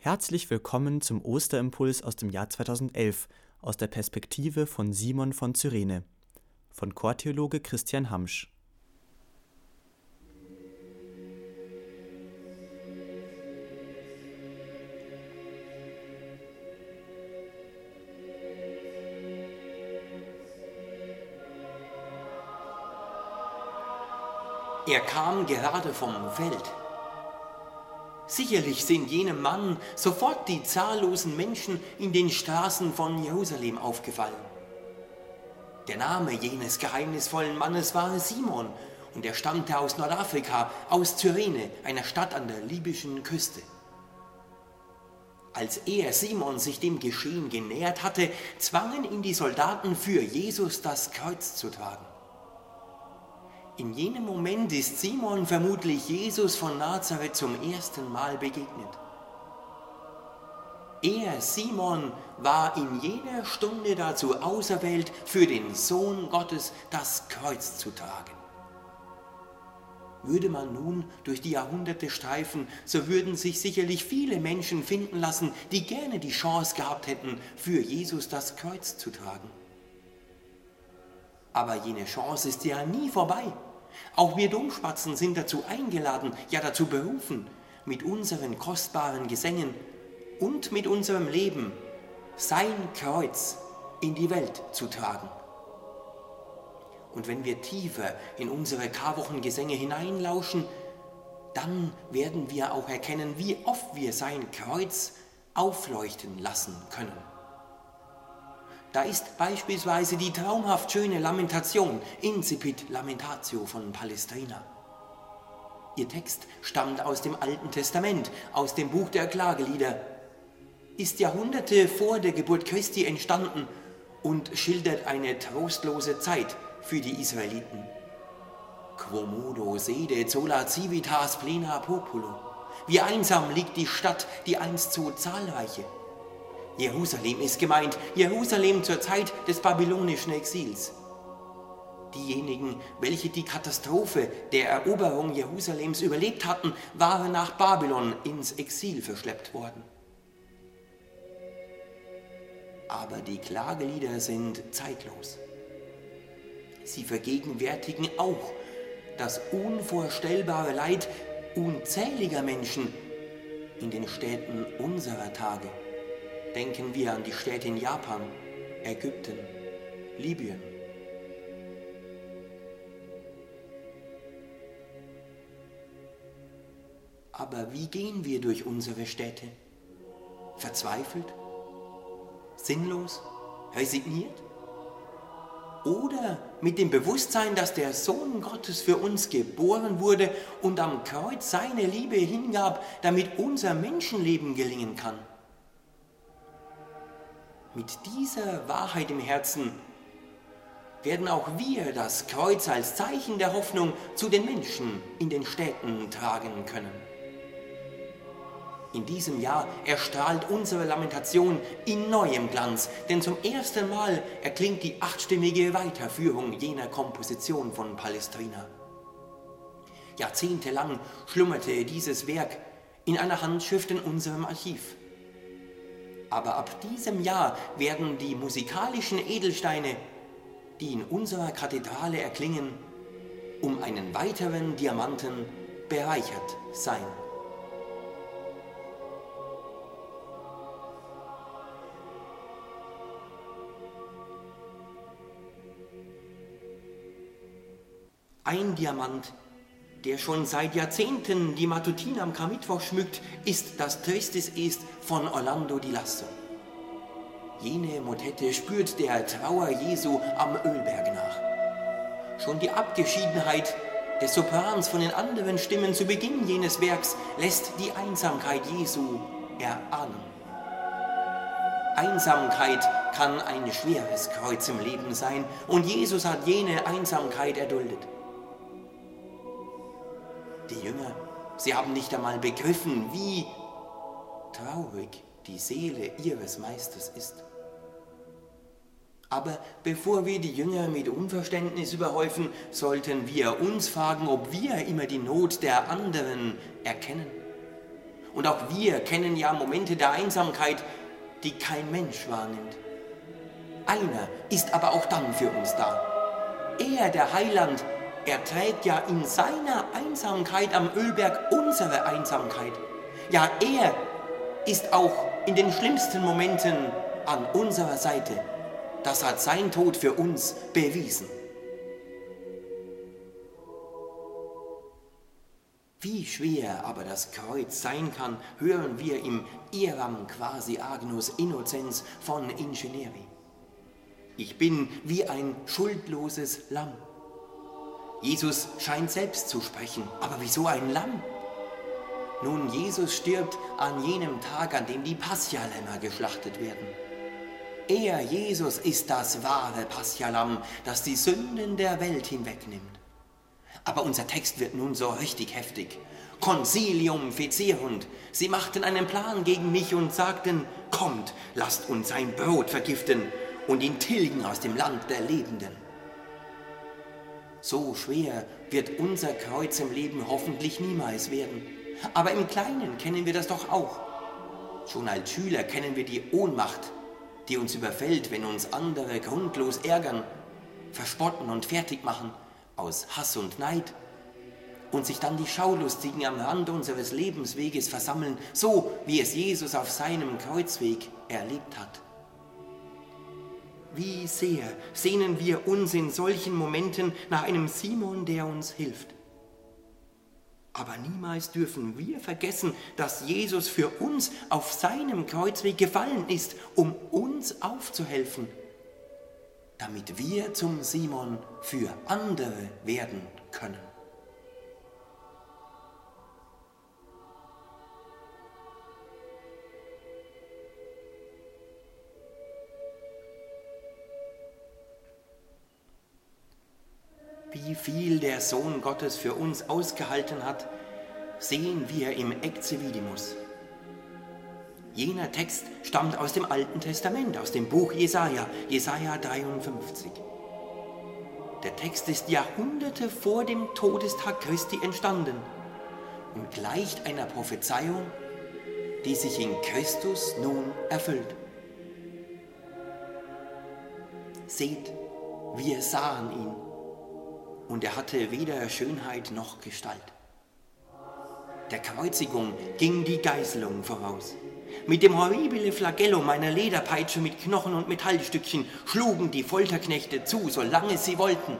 Herzlich willkommen zum Osterimpuls aus dem Jahr 2011 aus der Perspektive von Simon von Cyrene von Chortheologe Christian Hamsch. Er kam gerade vom Feld. Sicherlich sind jenem Mann sofort die zahllosen Menschen in den Straßen von Jerusalem aufgefallen. Der Name jenes geheimnisvollen Mannes war Simon und er stammte aus Nordafrika, aus Cyrene, einer Stadt an der libyschen Küste. Als er, Simon, sich dem Geschehen genähert hatte, zwangen ihn die Soldaten für Jesus das Kreuz zu tragen. In jenem Moment ist Simon vermutlich Jesus von Nazareth zum ersten Mal begegnet. Er, Simon, war in jener Stunde dazu auserwählt, für den Sohn Gottes das Kreuz zu tragen. Würde man nun durch die Jahrhunderte streifen, so würden sich sicherlich viele Menschen finden lassen, die gerne die Chance gehabt hätten, für Jesus das Kreuz zu tragen. Aber jene Chance ist ja nie vorbei. Auch wir Domspatzen sind dazu eingeladen, ja dazu berufen, mit unseren kostbaren Gesängen und mit unserem Leben sein Kreuz in die Welt zu tragen. Und wenn wir tiefer in unsere Karwochengesänge hineinlauschen, dann werden wir auch erkennen, wie oft wir sein Kreuz aufleuchten lassen können. Da ist beispielsweise die traumhaft schöne Lamentation Incipit Lamentatio von Palestrina. Ihr Text stammt aus dem Alten Testament, aus dem Buch der Klagelieder, ist Jahrhunderte vor der Geburt Christi entstanden und schildert eine trostlose Zeit für die Israeliten. Quomodo sede sola civitas plena populo. Wie einsam liegt die Stadt, die einst so zahlreiche Jerusalem ist gemeint, Jerusalem zur Zeit des babylonischen Exils. Diejenigen, welche die Katastrophe der Eroberung Jerusalems überlebt hatten, waren nach Babylon ins Exil verschleppt worden. Aber die Klagelieder sind zeitlos. Sie vergegenwärtigen auch das unvorstellbare Leid unzähliger Menschen in den Städten unserer Tage. Denken wir an die Städte in Japan, Ägypten, Libyen. Aber wie gehen wir durch unsere Städte? Verzweifelt? Sinnlos? Resigniert? Oder mit dem Bewusstsein, dass der Sohn Gottes für uns geboren wurde und am Kreuz seine Liebe hingab, damit unser Menschenleben gelingen kann? Mit dieser Wahrheit im Herzen werden auch wir das Kreuz als Zeichen der Hoffnung zu den Menschen in den Städten tragen können. In diesem Jahr erstrahlt unsere Lamentation in neuem Glanz, denn zum ersten Mal erklingt die achtstimmige Weiterführung jener Komposition von Palestrina. Jahrzehntelang schlummerte dieses Werk in einer Handschrift in unserem Archiv. Aber ab diesem Jahr werden die musikalischen Edelsteine, die in unserer Kathedrale erklingen, um einen weiteren Diamanten bereichert sein. Ein Diamant, der schon seit Jahrzehnten die Matutine am Karmittwoch schmückt, ist das Tristis Est von Orlando di Lasso. Jene Motette spürt der Trauer Jesu am Ölberg nach. Schon die Abgeschiedenheit des Soprans von den anderen Stimmen zu Beginn jenes Werks lässt die Einsamkeit Jesu erahnen. Einsamkeit kann ein schweres Kreuz im Leben sein und Jesus hat jene Einsamkeit erduldet. Die Jünger, sie haben nicht einmal begriffen, wie traurig die Seele ihres Meisters ist. Aber bevor wir die Jünger mit Unverständnis überhäufen, sollten wir uns fragen, ob wir immer die Not der anderen erkennen. Und auch wir kennen ja Momente der Einsamkeit, die kein Mensch wahrnimmt. Einer ist aber auch dann für uns da. Er, der Heiland, er trägt ja in seiner Einsamkeit am Ölberg unsere Einsamkeit. Ja, er ist auch in den schlimmsten Momenten an unserer Seite. Das hat sein Tod für uns bewiesen. Wie schwer aber das Kreuz sein kann, hören wir im Iram quasi Agnus Innocenz von Ingenieuri. Ich bin wie ein schuldloses Lamm. Jesus scheint selbst zu sprechen, aber wieso ein Lamm? Nun, Jesus stirbt an jenem Tag, an dem die Paschalämmer geschlachtet werden. Er, Jesus, ist das wahre Paschalam, das die Sünden der Welt hinwegnimmt. Aber unser Text wird nun so richtig heftig. Consilium fecerunt. Sie machten einen Plan gegen mich und sagten, kommt, lasst uns sein Brot vergiften und ihn tilgen aus dem Land der Lebenden. So schwer wird unser Kreuz im Leben hoffentlich niemals werden. Aber im Kleinen kennen wir das doch auch. Schon als Schüler kennen wir die Ohnmacht, die uns überfällt, wenn uns andere grundlos ärgern, verspotten und fertig machen aus Hass und Neid und sich dann die Schaulustigen am Rand unseres Lebensweges versammeln, so wie es Jesus auf seinem Kreuzweg erlebt hat. Wie sehr sehnen wir uns in solchen Momenten nach einem Simon, der uns hilft. Aber niemals dürfen wir vergessen, dass Jesus für uns auf seinem Kreuzweg gefallen ist, um uns aufzuhelfen, damit wir zum Simon für andere werden können. Viel der Sohn Gottes für uns ausgehalten hat, sehen wir im Exevidimus. Jener Text stammt aus dem Alten Testament, aus dem Buch Jesaja, Jesaja 53. Der Text ist Jahrhunderte vor dem Todestag Christi entstanden und gleicht einer Prophezeiung, die sich in Christus nun erfüllt. Seht, wir sahen ihn und er hatte weder Schönheit noch Gestalt. Der Kreuzigung ging die Geißelung voraus. Mit dem horribile Flagellum einer Lederpeitsche mit Knochen und Metallstückchen schlugen die Folterknechte zu, solange sie wollten,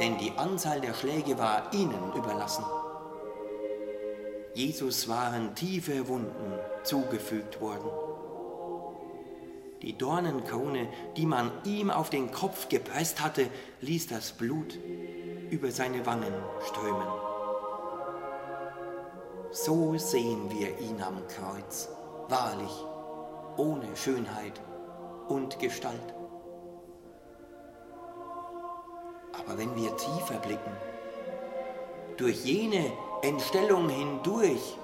denn die Anzahl der Schläge war ihnen überlassen. Jesus waren tiefe Wunden zugefügt worden. Die Dornenkrone, die man ihm auf den Kopf gepresst hatte, ließ das Blut über seine Wangen strömen. So sehen wir ihn am Kreuz, wahrlich, ohne Schönheit und Gestalt. Aber wenn wir tiefer blicken, durch jene Entstellung hindurch,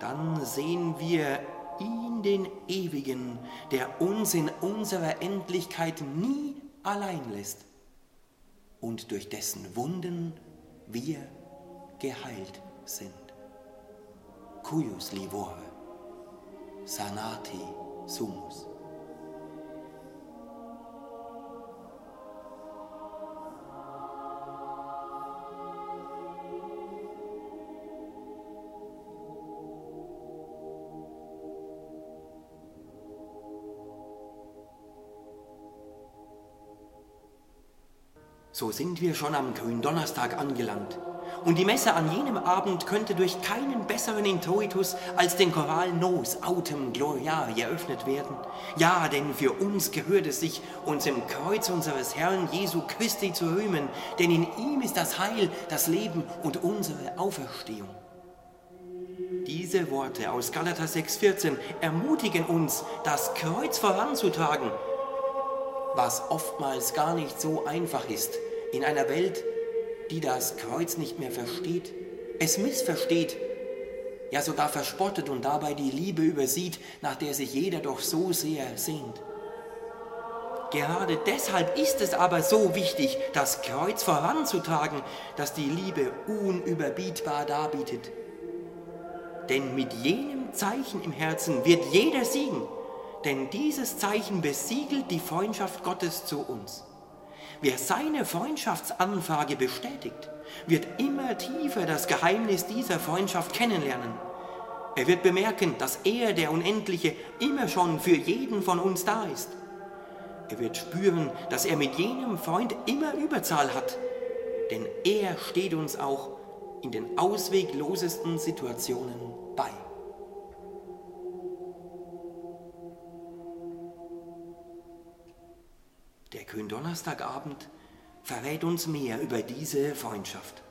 dann sehen wir ihn, den Ewigen, der uns in unserer Endlichkeit nie allein lässt und durch dessen Wunden wir geheilt sind. Cuius livore, sanati sumus. So sind wir schon am Gründonnerstag angelangt. Und die Messe an jenem Abend könnte durch keinen besseren Introitus als den Choral Nos Autem Gloriae eröffnet werden. Ja, denn für uns gehört es sich, uns im Kreuz unseres Herrn Jesu Christi zu rühmen, denn in ihm ist das Heil, das Leben und unsere Auferstehung. Diese Worte aus Galater 6,14 ermutigen uns, das Kreuz voranzutragen, was oftmals gar nicht so einfach ist in einer Welt, die das Kreuz nicht mehr versteht, es missversteht, ja sogar verspottet und dabei die Liebe übersieht, nach der sich jeder doch so sehr sehnt. Gerade deshalb ist es aber so wichtig, das Kreuz voranzutragen, das die Liebe unüberbietbar darbietet. Denn mit jenem Zeichen im Herzen wird jeder siegen, denn dieses Zeichen besiegelt die Freundschaft Gottes zu uns. Wer seine Freundschaftsanfrage bestätigt, wird immer tiefer das Geheimnis dieser Freundschaft kennenlernen. Er wird bemerken, dass er, der Unendliche, immer schon für jeden von uns da ist. Er wird spüren, dass er mit jenem Freund immer Überzahl hat, denn er steht uns auch in den ausweglosesten Situationen Der Gründonnerstagabend verrät uns mehr über diese Freundschaft.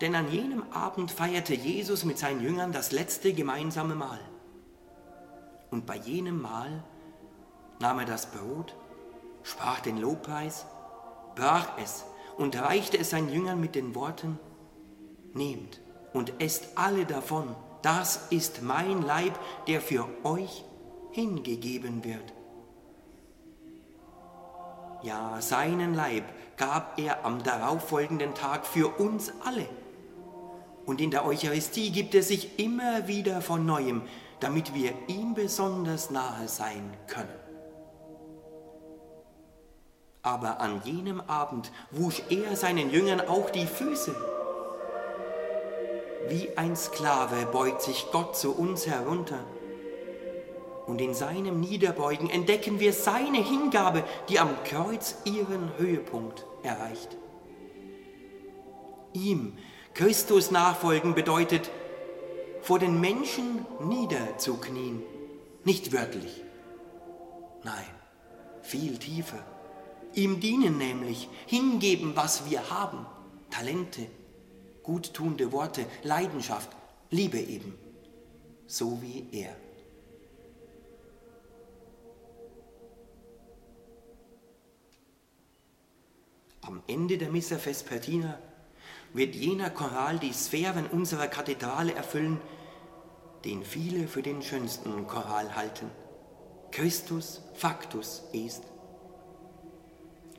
Denn an jenem Abend feierte Jesus mit seinen Jüngern das letzte gemeinsame Mahl. Und bei jenem Mahl nahm er das Brot, sprach den Lobpreis, brach es und reichte es seinen Jüngern mit den Worten, Nehmt und esst alle davon, das ist mein Leib, der für euch hingegeben wird. Ja, seinen Leib gab er am darauffolgenden Tag für uns alle. Und in der Eucharistie gibt er sich immer wieder von neuem, damit wir ihm besonders nahe sein können. Aber an jenem Abend wusch er seinen Jüngern auch die Füße. Wie ein Sklave beugt sich Gott zu uns herunter. Und in seinem Niederbeugen entdecken wir seine Hingabe, die am Kreuz ihren Höhepunkt erreicht. Ihm Christus nachfolgen bedeutet, vor den Menschen niederzuknien, nicht wörtlich, nein, viel tiefer. Ihm dienen nämlich, hingeben, was wir haben, Talente, guttunende Worte, Leidenschaft, Liebe eben, so wie er. Am Ende der Missa Vespertina wird jener Choral die Sphären unserer Kathedrale erfüllen, den viele für den schönsten Choral halten. Christus factus est.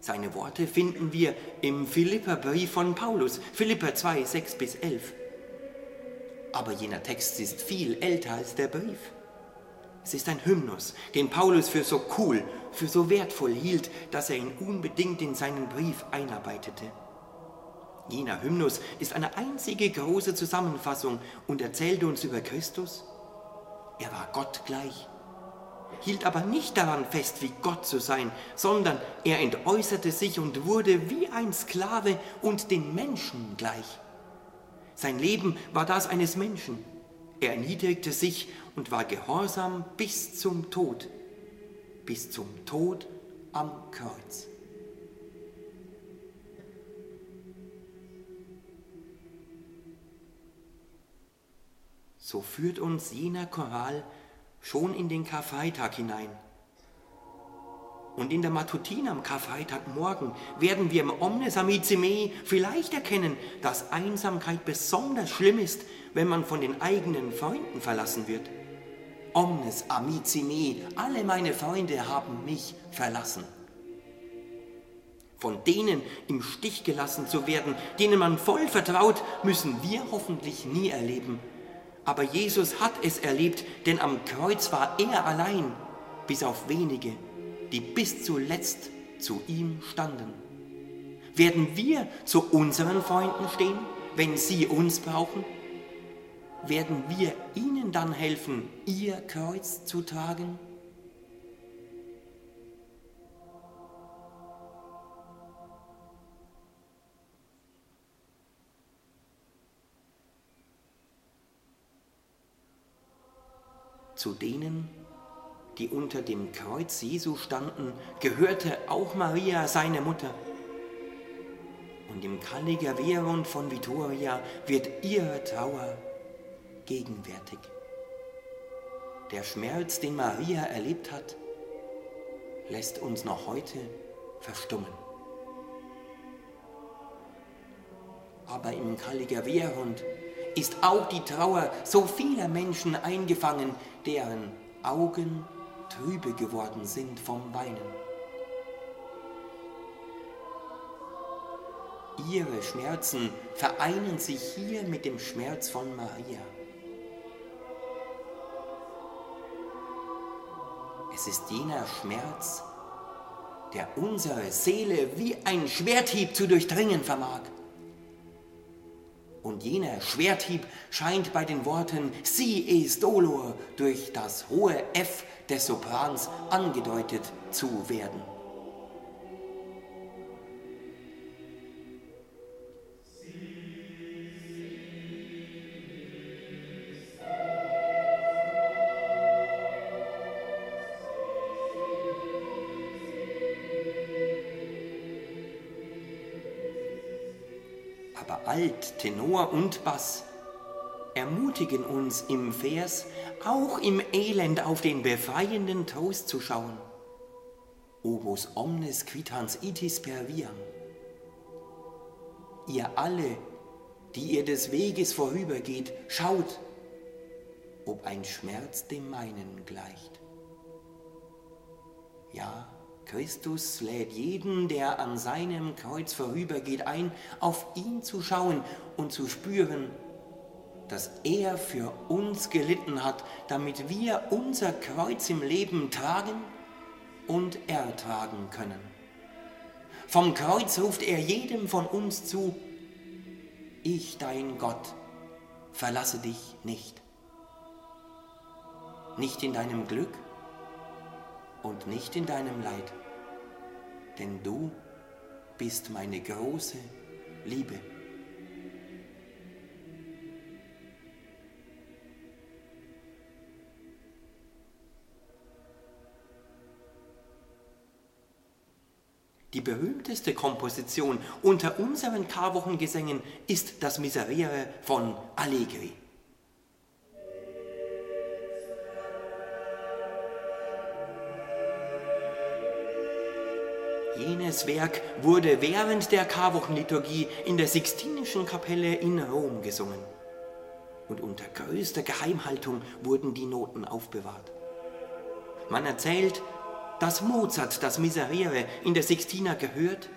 Seine Worte finden wir im Philipperbrief von Paulus, Philipper 2, 6 bis 11. Aber jener Text ist viel älter als der Brief. Es ist ein Hymnus, den Paulus für so cool, für so wertvoll hielt, dass er ihn unbedingt in seinen Brief einarbeitete. Jener Hymnus ist eine einzige große Zusammenfassung und erzählt uns über Christus. Er war Gott gleich hielt aber nicht daran fest, wie Gott zu sein, sondern er entäußerte sich und wurde wie ein Sklave und den Menschen gleich. Sein Leben war das eines Menschen. Er erniedrigte sich und war gehorsam bis zum Tod, bis zum Tod am Kreuz. So führt uns jener Choral schon in den Karfreitag hinein. Und in der Matutina am Karfreitagmorgen werden wir im Omnes Amicime vielleicht erkennen, dass Einsamkeit besonders schlimm ist, wenn man von den eigenen Freunden verlassen wird. Omnes Amicime, alle meine Freunde haben mich verlassen. Von denen im Stich gelassen zu werden, denen man voll vertraut, müssen wir hoffentlich nie erleben. Aber Jesus hat es erlebt, denn am Kreuz war er allein, bis auf wenige, die bis zuletzt zu ihm standen. Werden wir zu unseren Freunden stehen, wenn sie uns brauchen? Werden wir ihnen dann helfen, ihr Kreuz zu tragen? Zu denen, die unter dem Kreuz Jesu standen, gehörte auch Maria, seine Mutter. Und im Calligaverund von Vittoria wird ihre Trauer gegenwärtig. Der Schmerz, den Maria erlebt hat, lässt uns noch heute verstummen. Aber im Calligaverund ist auch die Trauer so vieler Menschen eingefangen, deren Augen trübe geworden sind vom Weinen. Ihre Schmerzen vereinen sich hier mit dem Schmerz von Maria. Es ist jener Schmerz, der unsere Seele wie ein Schwerthieb zu durchdringen vermag. Und jener Schwerthieb scheint bei den Worten Si es dolor durch das hohe F des Soprans angedeutet zu werden. Tenor und Bass ermutigen uns im Vers, auch im Elend auf den befreienden Trost zu schauen. Obus omnes quitans itis per viam. Ihr alle, die ihr des Weges vorübergeht, schaut, ob ein Schmerz dem meinen gleicht. Ja, Christus lädt jeden, der an seinem Kreuz vorübergeht, ein, auf ihn zu schauen und zu spüren, dass er für uns gelitten hat, damit wir unser Kreuz im Leben tragen und ertragen können. Vom Kreuz ruft er jedem von uns zu, ich dein Gott, verlasse dich nicht. Nicht in deinem Glück, und nicht in deinem Leid, denn du bist meine große Liebe. Die berühmteste Komposition unter unseren Karwochengesängen ist das Miserere von Allegri. Jenes Werk wurde während der Karwochenliturgie in der Sixtinischen Kapelle in Rom gesungen. Und unter größter Geheimhaltung wurden die Noten aufbewahrt. Man erzählt, dass Mozart das Miserere in der Sixtina gehört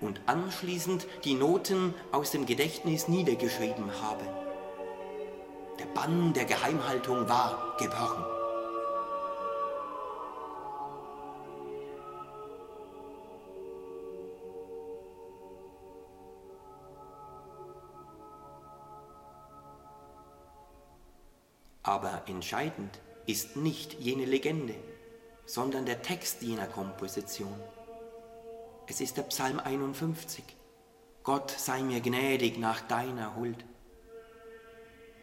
und anschließend die Noten aus dem Gedächtnis niedergeschrieben habe. Der Bann der Geheimhaltung war gebrochen. Aber entscheidend ist nicht jene Legende, sondern der Text jener Komposition. Es ist der Psalm 51. Gott sei mir gnädig nach deiner Huld.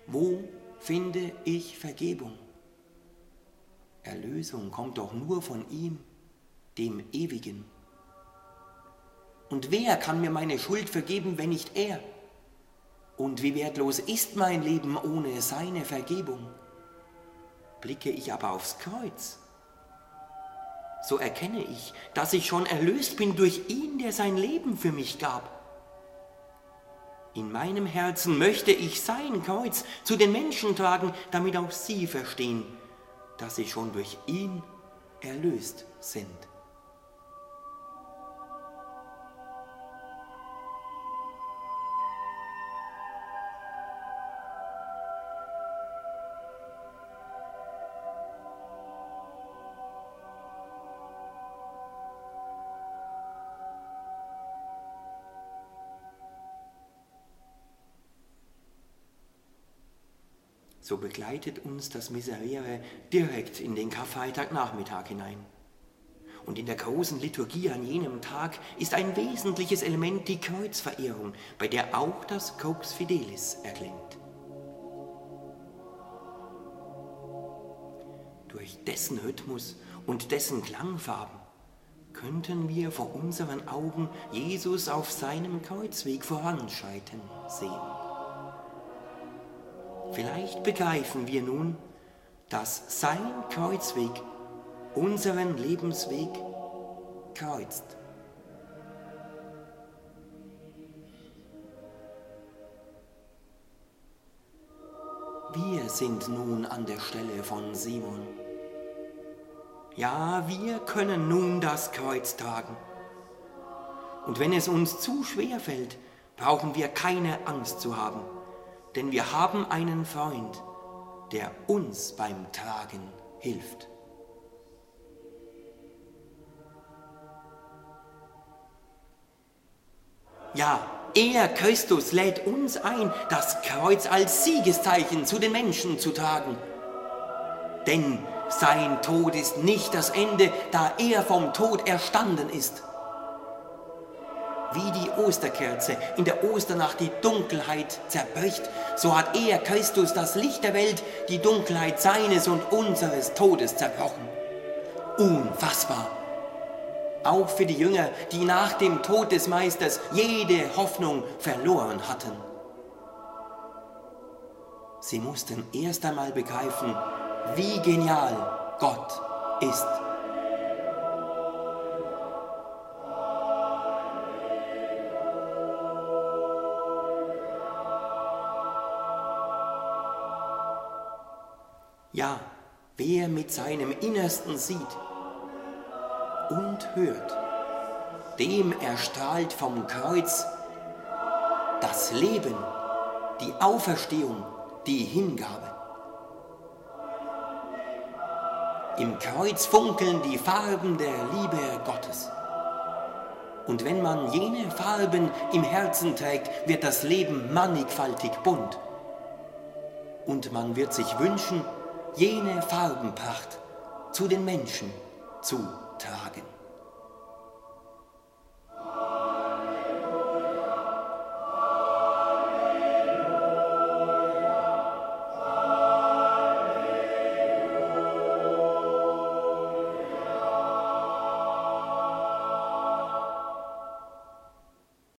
Wo finde ich Vergebung? Erlösung kommt doch nur von ihm, dem Ewigen. Und wer kann mir meine Schuld vergeben, wenn nicht er? Und wie wertlos ist mein Leben ohne seine Vergebung? Blicke ich aber aufs Kreuz, so erkenne ich, dass ich schon erlöst bin durch ihn, der sein Leben für mich gab. In meinem Herzen möchte ich sein Kreuz zu den Menschen tragen, damit auch sie verstehen, dass sie schon durch ihn erlöst sind. Begleitet uns das Miserere direkt in den Karfreitagnachmittag hinein. Und in der großen Liturgie an jenem Tag ist ein wesentliches Element die Kreuzverehrung, bei der auch das Crux Fidelis erklingt. Durch dessen Rhythmus und dessen Klangfarben könnten wir vor unseren Augen Jesus auf seinem Kreuzweg voranschreiten sehen. Vielleicht begreifen wir nun, dass sein Kreuzweg unseren Lebensweg kreuzt. Wir sind nun an der Stelle von Simon. Ja, wir können nun das Kreuz tragen. Und wenn es uns zu schwer fällt, brauchen wir keine Angst zu haben denn wir haben einen Freund, der uns beim Tragen hilft. Ja, er, Christus, lädt uns ein, das Kreuz als Siegeszeichen zu den Menschen zu tragen. Denn sein Tod ist nicht das Ende, da er vom Tod erstanden ist. Wie die Osterkerze in der Osternacht die Dunkelheit zerbricht, so hat er, Christus, das Licht der Welt, die Dunkelheit seines und unseres Todes zerbrochen. Unfassbar! Auch für die Jünger, die nach dem Tod des Meisters jede Hoffnung verloren hatten. Sie mussten erst einmal begreifen, wie genial Gott ist. Ja, wer mit seinem Innersten sieht und hört, dem erstrahlt vom Kreuz das Leben, die Auferstehung, die Hingabe. Im Kreuz funkeln die Farben der Liebe Gottes. Und wenn man jene Farben im Herzen trägt, wird das Leben mannigfaltig bunt. Und man wird sich wünschen, jene Farbenpracht zu den Menschen zu tragen.